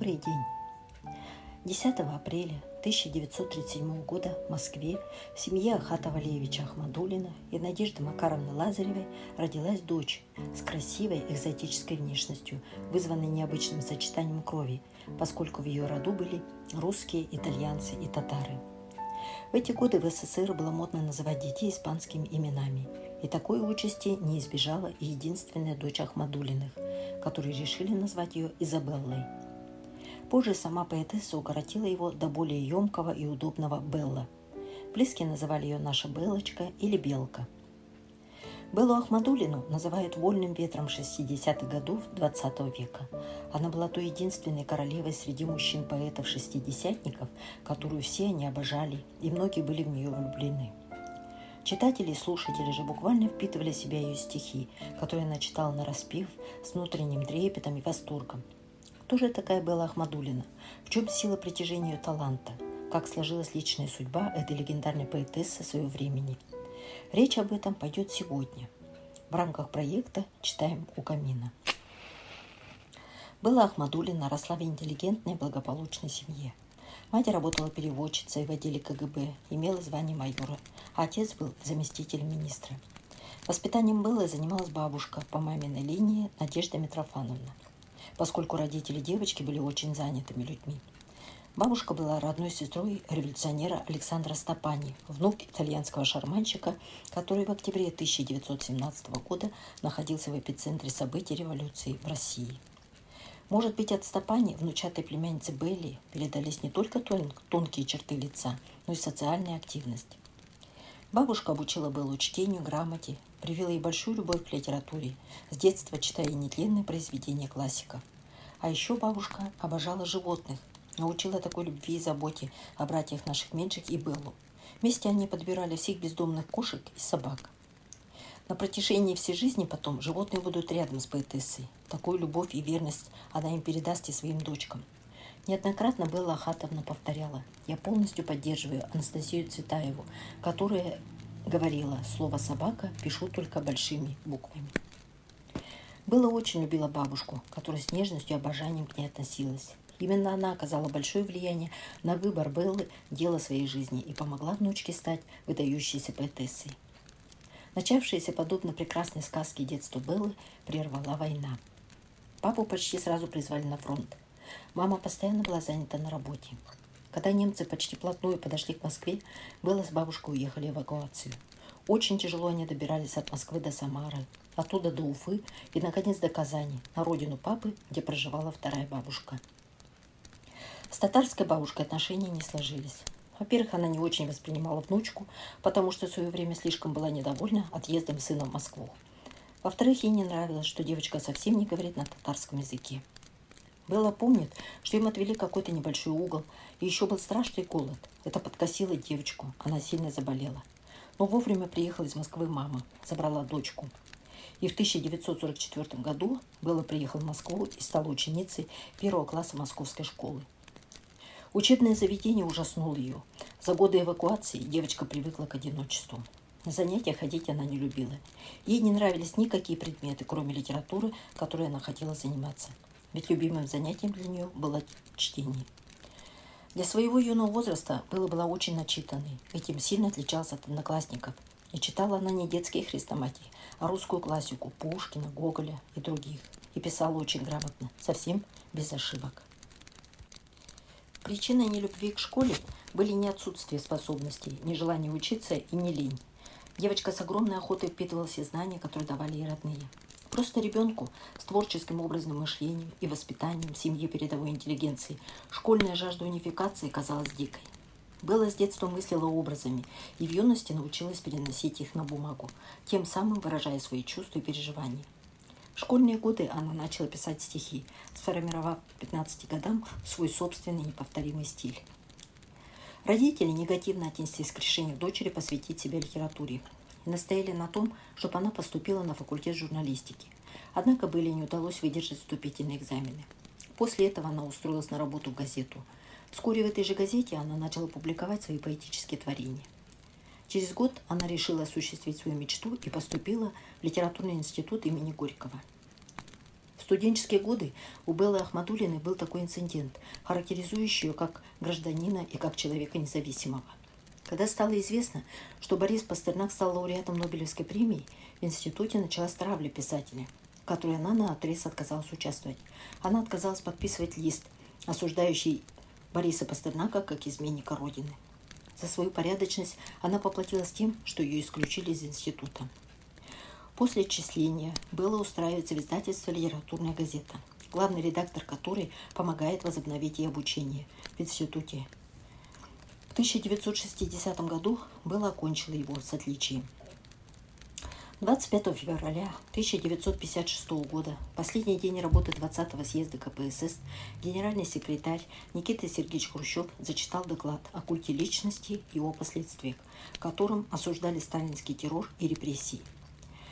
Добрый день! 10 апреля 1937 года в Москве в семье Ахата Валеевича Ахмадулина и Надежды Макаровны Лазаревой родилась дочь с красивой экзотической внешностью, вызванной необычным сочетанием крови, поскольку в ее роду были русские, итальянцы и татары. В эти годы в СССР было модно называть детей испанскими именами, и такой участи не избежала и единственная дочь Ахмадулиных, которые решили назвать ее Изабеллой. Позже сама поэтесса укоротила его до более емкого и удобного Белла. Близкие называли ее наша Белочка или Белка. Беллу Ахмадулину называют вольным ветром 60-х годов XX века. Она была той единственной королевой среди мужчин-поэтов-шестидесятников, которую все они обожали, и многие были в нее влюблены. Читатели и слушатели же буквально впитывали в себя ее стихи, которые она читала на распев с внутренним трепетом и восторгом. Кто же такая была Ахмадулина? В чем сила притяжения ее таланта? Как сложилась личная судьба этой легендарной поэтессы своего времени? Речь об этом пойдет сегодня. В рамках проекта «Читаем у камина». Была Ахмадулина росла в интеллигентной благополучной семье – Мать работала переводчицей в отделе КГБ, имела звание майора, а отец был заместителем министра. Воспитанием Беллы занималась бабушка по маминой линии Надежда Митрофановна, поскольку родители девочки были очень занятыми людьми. Бабушка была родной сестрой революционера Александра Стапани, внук итальянского шарманщика, который в октябре 1917 года находился в эпицентре событий революции в России – может быть, от Стапани, внучатой племянницы Белли, передались не только тон, тонкие черты лица, но и социальная активность. Бабушка обучила Беллу чтению, грамоте, привила ей большую любовь к литературе, с детства читая нетленные произведения классиков. А еще бабушка обожала животных, научила такой любви и заботе о братьях наших меньших и Беллу. Вместе они подбирали всех бездомных кошек и собак – на протяжении всей жизни потом животные будут рядом с поэтессой. Такую любовь и верность она им передаст и своим дочкам. Неоднократно Белла Ахатовна повторяла «Я полностью поддерживаю Анастасию Цветаеву, которая говорила, слово «собака» пишу только большими буквами». Белла очень любила бабушку, которая с нежностью и обожанием к ней относилась. Именно она оказала большое влияние на выбор Беллы дела своей жизни и помогла внучке стать выдающейся поэтессой. Начавшаяся подобно прекрасной сказке детства Беллы прервала война. Папу почти сразу призвали на фронт. Мама постоянно была занята на работе. Когда немцы почти плотную подошли к Москве, Белла с бабушкой уехали в эвакуацию. Очень тяжело они добирались от Москвы до Самары, оттуда до Уфы и, наконец, до Казани, на родину папы, где проживала вторая бабушка. С татарской бабушкой отношения не сложились. Во-первых, она не очень воспринимала внучку, потому что в свое время слишком была недовольна отъездом сына в Москву. Во-вторых, ей не нравилось, что девочка совсем не говорит на татарском языке. Белла помнит, что им отвели какой-то небольшой угол, и еще был страшный голод. Это подкосило девочку, она сильно заболела. Но вовремя приехала из Москвы мама, забрала дочку. И в 1944 году Белла приехала в Москву и стала ученицей первого класса московской школы. Учебное заведение ужаснуло ее. За годы эвакуации девочка привыкла к одиночеству. На занятия ходить она не любила. Ей не нравились никакие предметы, кроме литературы, которой она хотела заниматься. Ведь любимым занятием для нее было чтение. Для своего юного возраста Белла была очень начитанной, этим сильно отличалась от одноклассников. И читала она не детские хрестоматии, а русскую классику Пушкина, Гоголя и других. И писала очень грамотно, совсем без ошибок. Причиной нелюбви к школе были не отсутствие способностей, не желание учиться и не лень. Девочка с огромной охотой впитывала все знания, которые давали ей родные. Просто ребенку с творческим образным мышлением и воспитанием в семье передовой интеллигенции школьная жажда унификации казалась дикой. Белла с детства мыслила образами и в юности научилась переносить их на бумагу, тем самым выражая свои чувства и переживания – в школьные годы она начала писать стихи, сформировав к 15 годам свой собственный неповторимый стиль. Родители негативно отнеслись к решению дочери посвятить себя литературе и настояли на том, чтобы она поступила на факультет журналистики. Однако Белле не удалось выдержать вступительные экзамены. После этого она устроилась на работу в газету. Вскоре в этой же газете она начала публиковать свои поэтические творения – Через год она решила осуществить свою мечту и поступила в литературный институт имени Горького. студенческие годы у Беллы Ахмадулиной был такой инцидент, характеризующий ее как гражданина и как человека независимого. Когда стало известно, что Борис Пастернак стал лауреатом Нобелевской премии, в институте началась травля писателя, в которой она на отрез отказалась участвовать. Она отказалась подписывать лист, осуждающий Бориса Пастернака как изменника Родины. За свою порядочность она поплатилась тем, что ее исключили из института. После отчисления было устраивается в издательство «Литературная газета», главный редактор которой помогает возобновить ей обучение в институте. В 1960 году было окончила его с отличием. 25 февраля 1956 года, последний день работы 20-го съезда КПСС, генеральный секретарь Никита Сергеевич Хрущев зачитал доклад о культе личности и его последствиях, в котором осуждали сталинский террор и репрессии.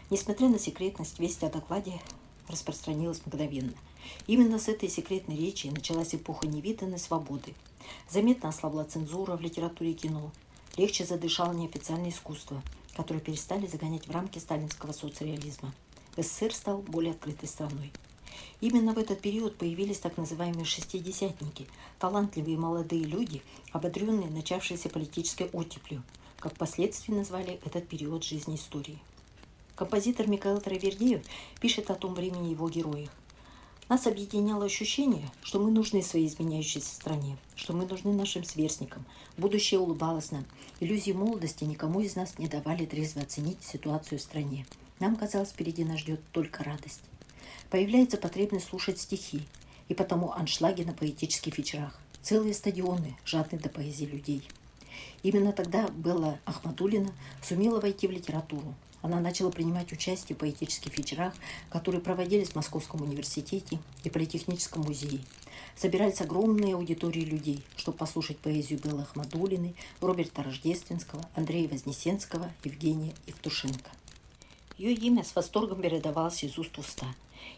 Несмотря на секретность, весть о докладе распространилась мгновенно. Именно с этой секретной речи началась эпоха невиданной свободы. Заметно ослабла цензура в литературе и кино. Легче задышало неофициальное искусство, которое перестали загонять в рамки сталинского соцреализма. СССР стал более открытой страной. Именно в этот период появились так называемые «шестидесятники» – талантливые молодые люди, ободренные начавшейся политической оттеплью, как впоследствии назвали этот период жизни истории. Композитор Михаил Травердеев пишет о том времени его героях. Нас объединяло ощущение, что мы нужны своей изменяющейся стране, что мы нужны нашим сверстникам. Будущее улыбалось нам. Иллюзии молодости никому из нас не давали трезво оценить ситуацию в стране. Нам казалось, впереди нас ждет только радость. Появляется потребность слушать стихи, и потому аншлаги на поэтических вечерах. Целые стадионы, жадные до поэзии людей. Именно тогда Белла Ахматулина сумела войти в литературу, она начала принимать участие в поэтических вечерах, которые проводились в Московском университете и Политехническом музее. Собирались огромные аудитории людей, чтобы послушать поэзию Беллы Ахмадулиной, Роберта Рождественского, Андрея Вознесенского, Евгения Евтушенко. Ее имя с восторгом передавалось из уст в уста.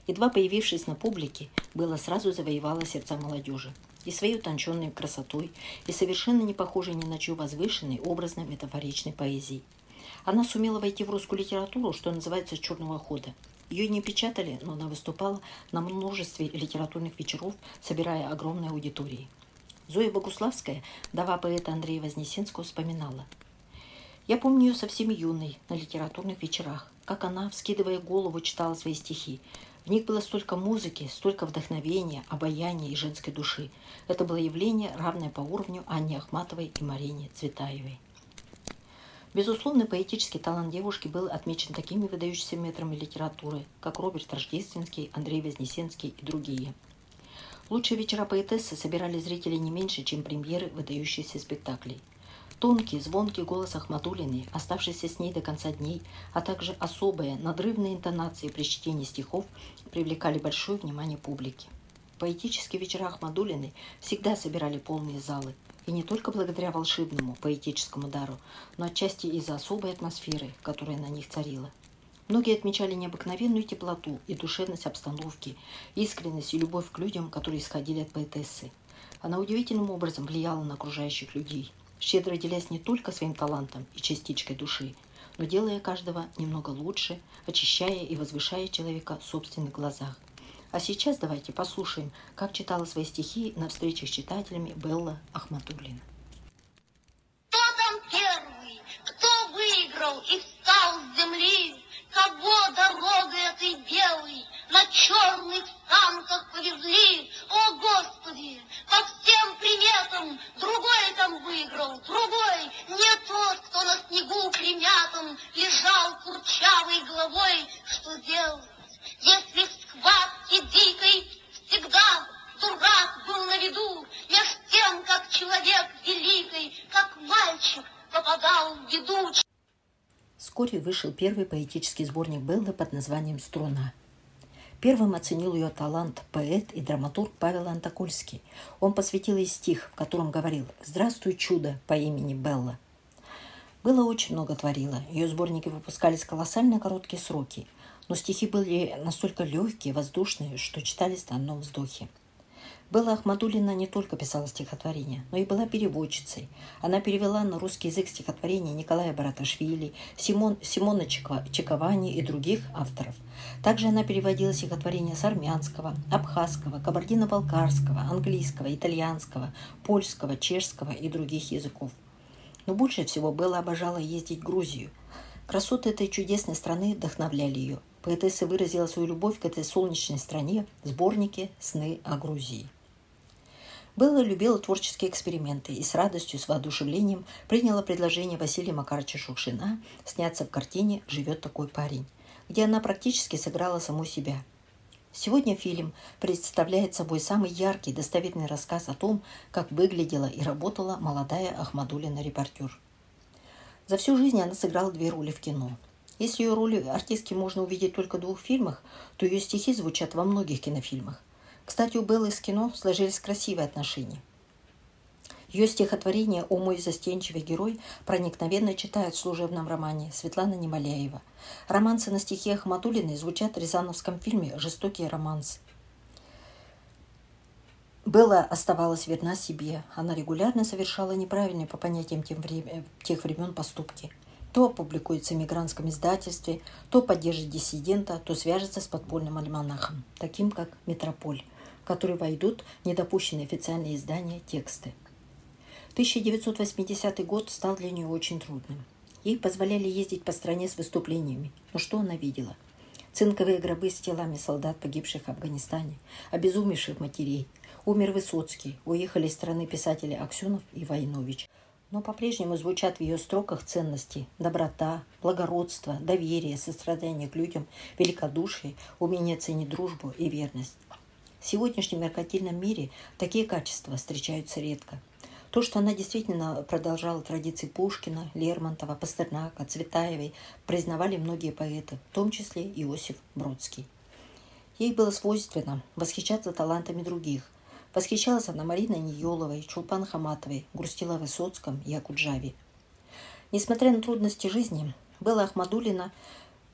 Едва появившись на публике, Белла сразу завоевала сердца молодежи и своей утонченной красотой, и совершенно не похожей ни на чью возвышенной, образно-метафоричной поэзией. Она сумела войти в русскую литературу, что называется, черного хода. Ее не печатали, но она выступала на множестве литературных вечеров, собирая огромные аудитории. Зоя Богуславская, дава поэта Андрея Вознесенского, вспоминала. «Я помню ее совсем юной, на литературных вечерах, как она, вскидывая голову, читала свои стихи. В них было столько музыки, столько вдохновения, обаяния и женской души. Это было явление, равное по уровню Анне Ахматовой и Марине Цветаевой. Безусловно, поэтический талант девушки был отмечен такими выдающимися метрами литературы, как Роберт Рождественский, Андрей Вознесенский и другие. Лучшие вечера поэтессы собирали зрителей не меньше, чем премьеры выдающихся спектаклей. Тонкий, звонкий голос Ахматулиной, оставшийся с ней до конца дней, а также особые, надрывные интонации при чтении стихов привлекали большое внимание публики. Поэтические вечера Ахмадулиной всегда собирали полные залы – и не только благодаря волшебному поэтическому дару, но отчасти из-за особой атмосферы, которая на них царила. Многие отмечали необыкновенную теплоту и душевность обстановки, искренность и любовь к людям, которые исходили от поэтессы. Она удивительным образом влияла на окружающих людей, щедро делясь не только своим талантом и частичкой души, но делая каждого немного лучше, очищая и возвышая человека в собственных глазах. А сейчас давайте послушаем, как читала свои стихи на встречах с читателями Белла Ахматуллина. Кто там первый? Кто выиграл и встал с земли? Кого дорогой этой белой на черных санках повезли? О, Господи! По всем приметам другой там выиграл, другой не тот, кто на снегу примятом лежал курчавой головой. Что в схватке дикой всегда дурак был на виду, меж тем, как человек великий, как мальчик попадал в беду. Вскоре вышел первый поэтический сборник Беллы под названием «Струна». Первым оценил ее талант поэт и драматург Павел Антокольский. Он посвятил ей стих, в котором говорил «Здравствуй, чудо по имени Белла». Было очень много творила. Ее сборники выпускались колоссально короткие сроки – но стихи были настолько легкие, воздушные, что читались на одном вздохе. Белла Ахмадулина не только писала стихотворения, но и была переводчицей. Она перевела на русский язык стихотворения Николая Бараташвили, Симон, Симона Чековани и других авторов. Также она переводила стихотворения с армянского, абхазского, кабардино-балкарского, английского, итальянского, польского, чешского и других языков. Но больше всего Белла обожала ездить в Грузию. Красоты этой чудесной страны вдохновляли ее. Поэтесса выразила свою любовь к этой солнечной стране в сборнике «Сны о Грузии». Белла любила творческие эксперименты и с радостью, с воодушевлением приняла предложение Василия Макаровича Шукшина сняться в картине «Живет такой парень», где она практически сыграла саму себя. Сегодня фильм представляет собой самый яркий достоверный рассказ о том, как выглядела и работала молодая Ахмадулина-репортер. За всю жизнь она сыграла две роли в кино. Если ее роли артистки можно увидеть только в двух фильмах, то ее стихи звучат во многих кинофильмах. Кстати, у Беллы с кино сложились красивые отношения. Ее стихотворение «О мой застенчивый герой» проникновенно читают в служебном романе Светлана Немоляева. Романсы на стихи Ахматулиной звучат в Рязановском фильме «Жестокий романс». Белла оставалась верна себе. Она регулярно совершала неправильные по понятиям тем время, тех времен поступки. То опубликуется в мигрантском издательстве, то поддержит диссидента, то свяжется с подпольным альманахом, таким как «Метрополь» которые войдут в недопущенные официальные издания тексты. 1980 год стал для нее очень трудным. Ей позволяли ездить по стране с выступлениями. Но что она видела? Цинковые гробы с телами солдат, погибших в Афганистане, обезумевших матерей. Умер Высоцкий, уехали из страны писатели Аксенов и Войнович. Но по-прежнему звучат в ее строках ценности – доброта, благородство, доверие, сострадание к людям, великодушие, умение ценить дружбу и верность. В сегодняшнем меркантильном мире такие качества встречаются редко. То, что она действительно продолжала традиции Пушкина, Лермонтова, Пастернака, Цветаевой, признавали многие поэты, в том числе Иосиф Бродский. Ей было свойственно восхищаться талантами других. Восхищалась она Мариной Ниеловой, Чулпан Хаматовой, грустила Высоцком и Акуджаве. Несмотря на трудности жизни, Белла Ахмадулина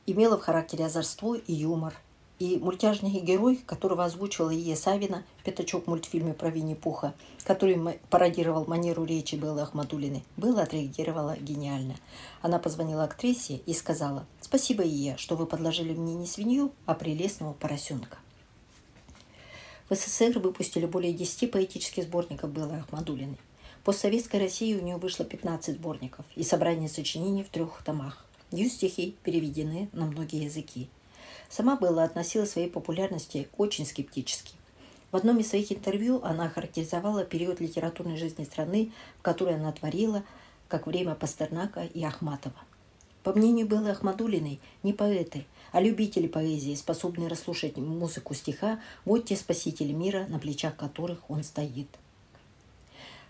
имела в характере озорство и юмор – и мультяжный герой, которого озвучивала Ия Савина, пятачок в мультфильме про Винни-Пуха, который пародировал манеру речи Беллы Ахматуллиной, Белла отреагировала гениально. Она позвонила актрисе и сказала «Спасибо, Ия, что вы подложили мне не свинью, а прелестного поросенка». В СССР выпустили более 10 поэтических сборников Беллы Ахмадулиной. По Советской России у нее вышло 15 сборников и собрание сочинений в трех томах. Ее стихи переведены на многие языки. Сама Белла относилась своей популярности очень скептически. В одном из своих интервью она характеризовала период литературной жизни страны, в которой она творила, как время Пастернака и Ахматова. По мнению Беллы Ахмадулиной, не поэты, а любители поэзии, способные расслушать музыку стиха, вот те спасители мира, на плечах которых он стоит.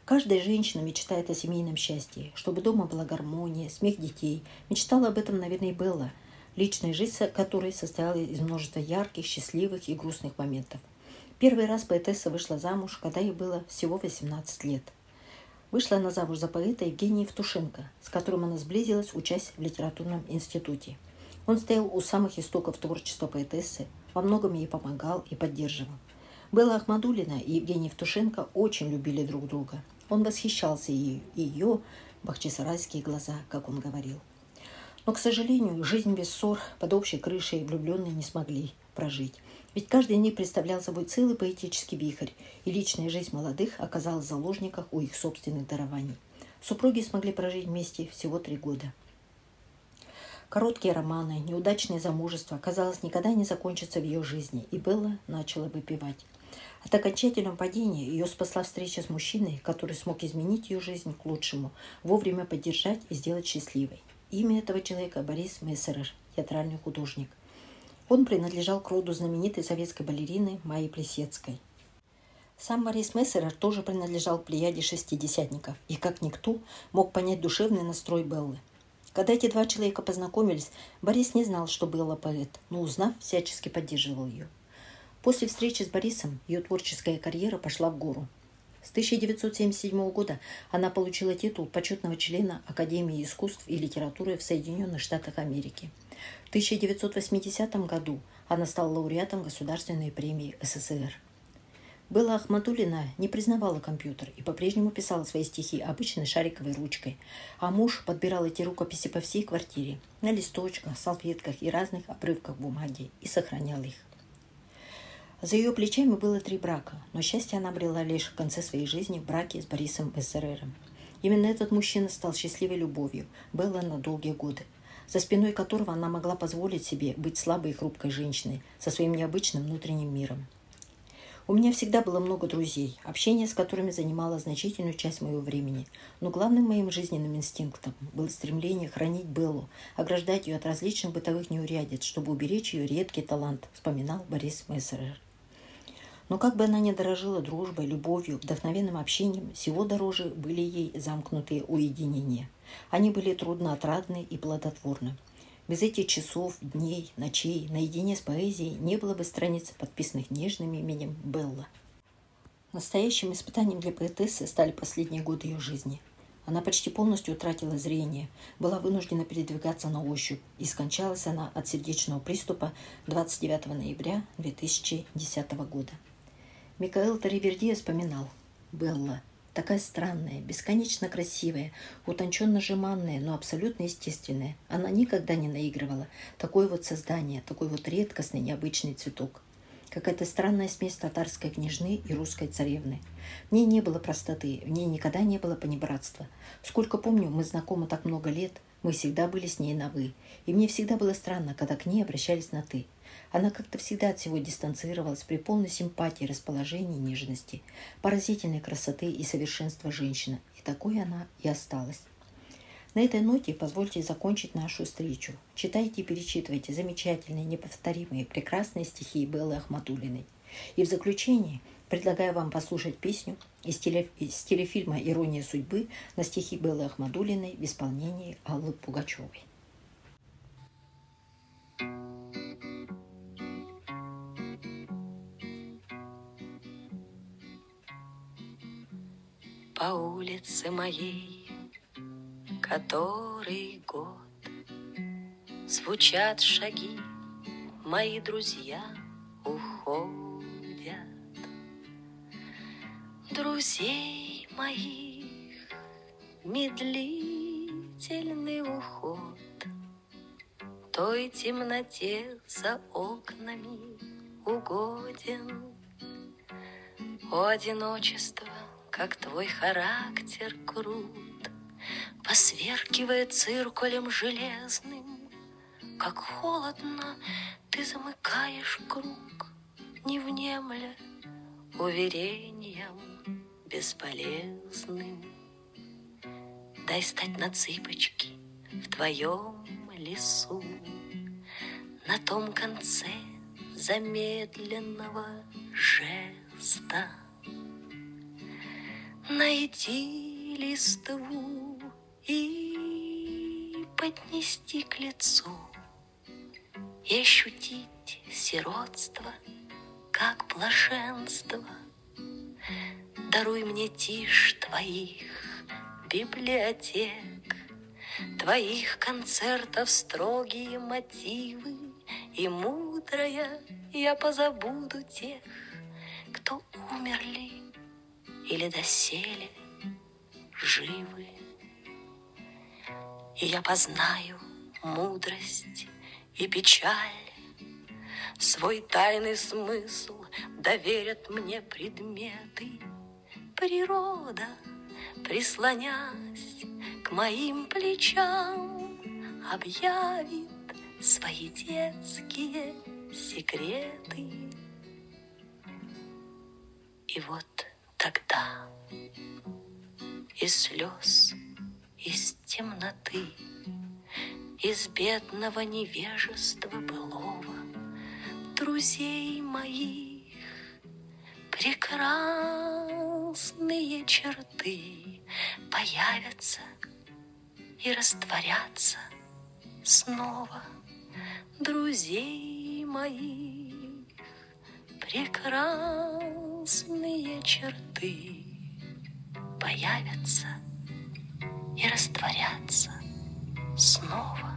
Каждая женщина мечтает о семейном счастье, чтобы дома была гармония, смех детей. Мечтала об этом, наверное, и Белла – личная жизнь которой состояла из множества ярких, счастливых и грустных моментов. Первый раз поэтесса вышла замуж, когда ей было всего 18 лет. Вышла она замуж за поэта Евгения Евтушенко, с которым она сблизилась, учась в литературном институте. Он стоял у самых истоков творчества поэтессы, во многом ей помогал и поддерживал. Белла Ахмадулина и Евгений Евтушенко очень любили друг друга. Он восхищался ею ее бахчисарайские глаза, как он говорил. Но, к сожалению, жизнь без ссор под общей крышей влюбленные не смогли прожить. Ведь каждый них представлял собой целый поэтический вихрь, и личная жизнь молодых оказалась в заложниках у их собственных дарований. Супруги смогли прожить вместе всего три года. Короткие романы, неудачное замужество, казалось, никогда не закончатся в ее жизни, и Белла начала выпивать. От окончательного падения ее спасла встреча с мужчиной, который смог изменить ее жизнь к лучшему, вовремя поддержать и сделать счастливой. Имя этого человека Борис Мессерер, театральный художник. Он принадлежал к роду знаменитой советской балерины Майи Плесецкой. Сам Борис Мессерер тоже принадлежал к плеяде шестидесятников и, как никто, мог понять душевный настрой Беллы. Когда эти два человека познакомились, Борис не знал, что Белла поэт, но узнав, всячески поддерживал ее. После встречи с Борисом ее творческая карьера пошла в гору. С 1977 года она получила титул почетного члена Академии искусств и литературы в Соединенных Штатах Америки. В 1980 году она стала лауреатом Государственной премии СССР. Белла Ахматулина не признавала компьютер и по-прежнему писала свои стихи обычной шариковой ручкой, а муж подбирал эти рукописи по всей квартире, на листочках, салфетках и разных обрывках бумаги и сохранял их. За ее плечами было три брака, но счастье она обрела лишь в конце своей жизни в браке с Борисом Эссерером. Именно этот мужчина стал счастливой любовью Белла на долгие годы, за спиной которого она могла позволить себе быть слабой и хрупкой женщиной со своим необычным внутренним миром. У меня всегда было много друзей, общение с которыми занимало значительную часть моего времени. Но главным моим жизненным инстинктом было стремление хранить Беллу, ограждать ее от различных бытовых неурядиц, чтобы уберечь ее редкий талант, вспоминал Борис Мессерер. Но как бы она ни дорожила дружбой, любовью, вдохновенным общением, всего дороже были ей замкнутые уединения. Они были трудноотрадны и плодотворны. Без этих часов, дней, ночей, наедине с поэзией не было бы страниц, подписанных нежным именем Белла. Настоящим испытанием для поэтессы стали последние годы ее жизни. Она почти полностью утратила зрение, была вынуждена передвигаться на ощупь, и скончалась она от сердечного приступа 29 ноября 2010 года. Микаэл Таривердия вспоминал «Белла, Такая странная, бесконечно красивая, утонченно жеманная, но абсолютно естественная. Она никогда не наигрывала. Такое вот создание, такой вот редкостный, необычный цветок. Какая-то странная смесь татарской княжны и русской царевны. В ней не было простоты, в ней никогда не было понебратства. Сколько помню, мы знакомы так много лет, мы всегда были с ней на «вы». И мне всегда было странно, когда к ней обращались на «ты». Она как-то всегда от всего дистанцировалась при полной симпатии, расположении, нежности, поразительной красоты и совершенства женщины. И такой она и осталась. На этой ноте позвольте закончить нашу встречу. Читайте и перечитывайте замечательные, неповторимые, прекрасные стихи Беллы Ахматулиной. И в заключение предлагаю вам послушать песню из, теле, из телефильма «Ирония судьбы» на стихи Беллы Ахмадулиной в исполнении Аллы Пугачевой. По улице моей, который год Звучат шаги, мои друзья уходят. Друзей моих медлительный уход Той темноте за окнами угоден. О, одиночество — как твой характер крут, Посверкивая циркулем железным, Как холодно ты замыкаешь круг, Не внемля уверением бесполезным. Дай стать на цыпочки в твоем лесу, На том конце замедленного жеста. Найти листву и поднести к лицу И ощутить сиротство, как блаженство. Даруй мне тишь твоих библиотек, Твоих концертов строгие мотивы, И мудрая я позабуду тех, Кто умерли или доселе живы. И я познаю мудрость и печаль, Свой тайный смысл доверят мне предметы. Природа, прислонясь к моим плечам, Объявит свои детские секреты. И вот тогда из слез, из темноты, из бедного невежества былого, друзей моих прекрасные черты появятся и растворятся снова. Друзей моих прекрасных ясные черты появятся и растворятся снова.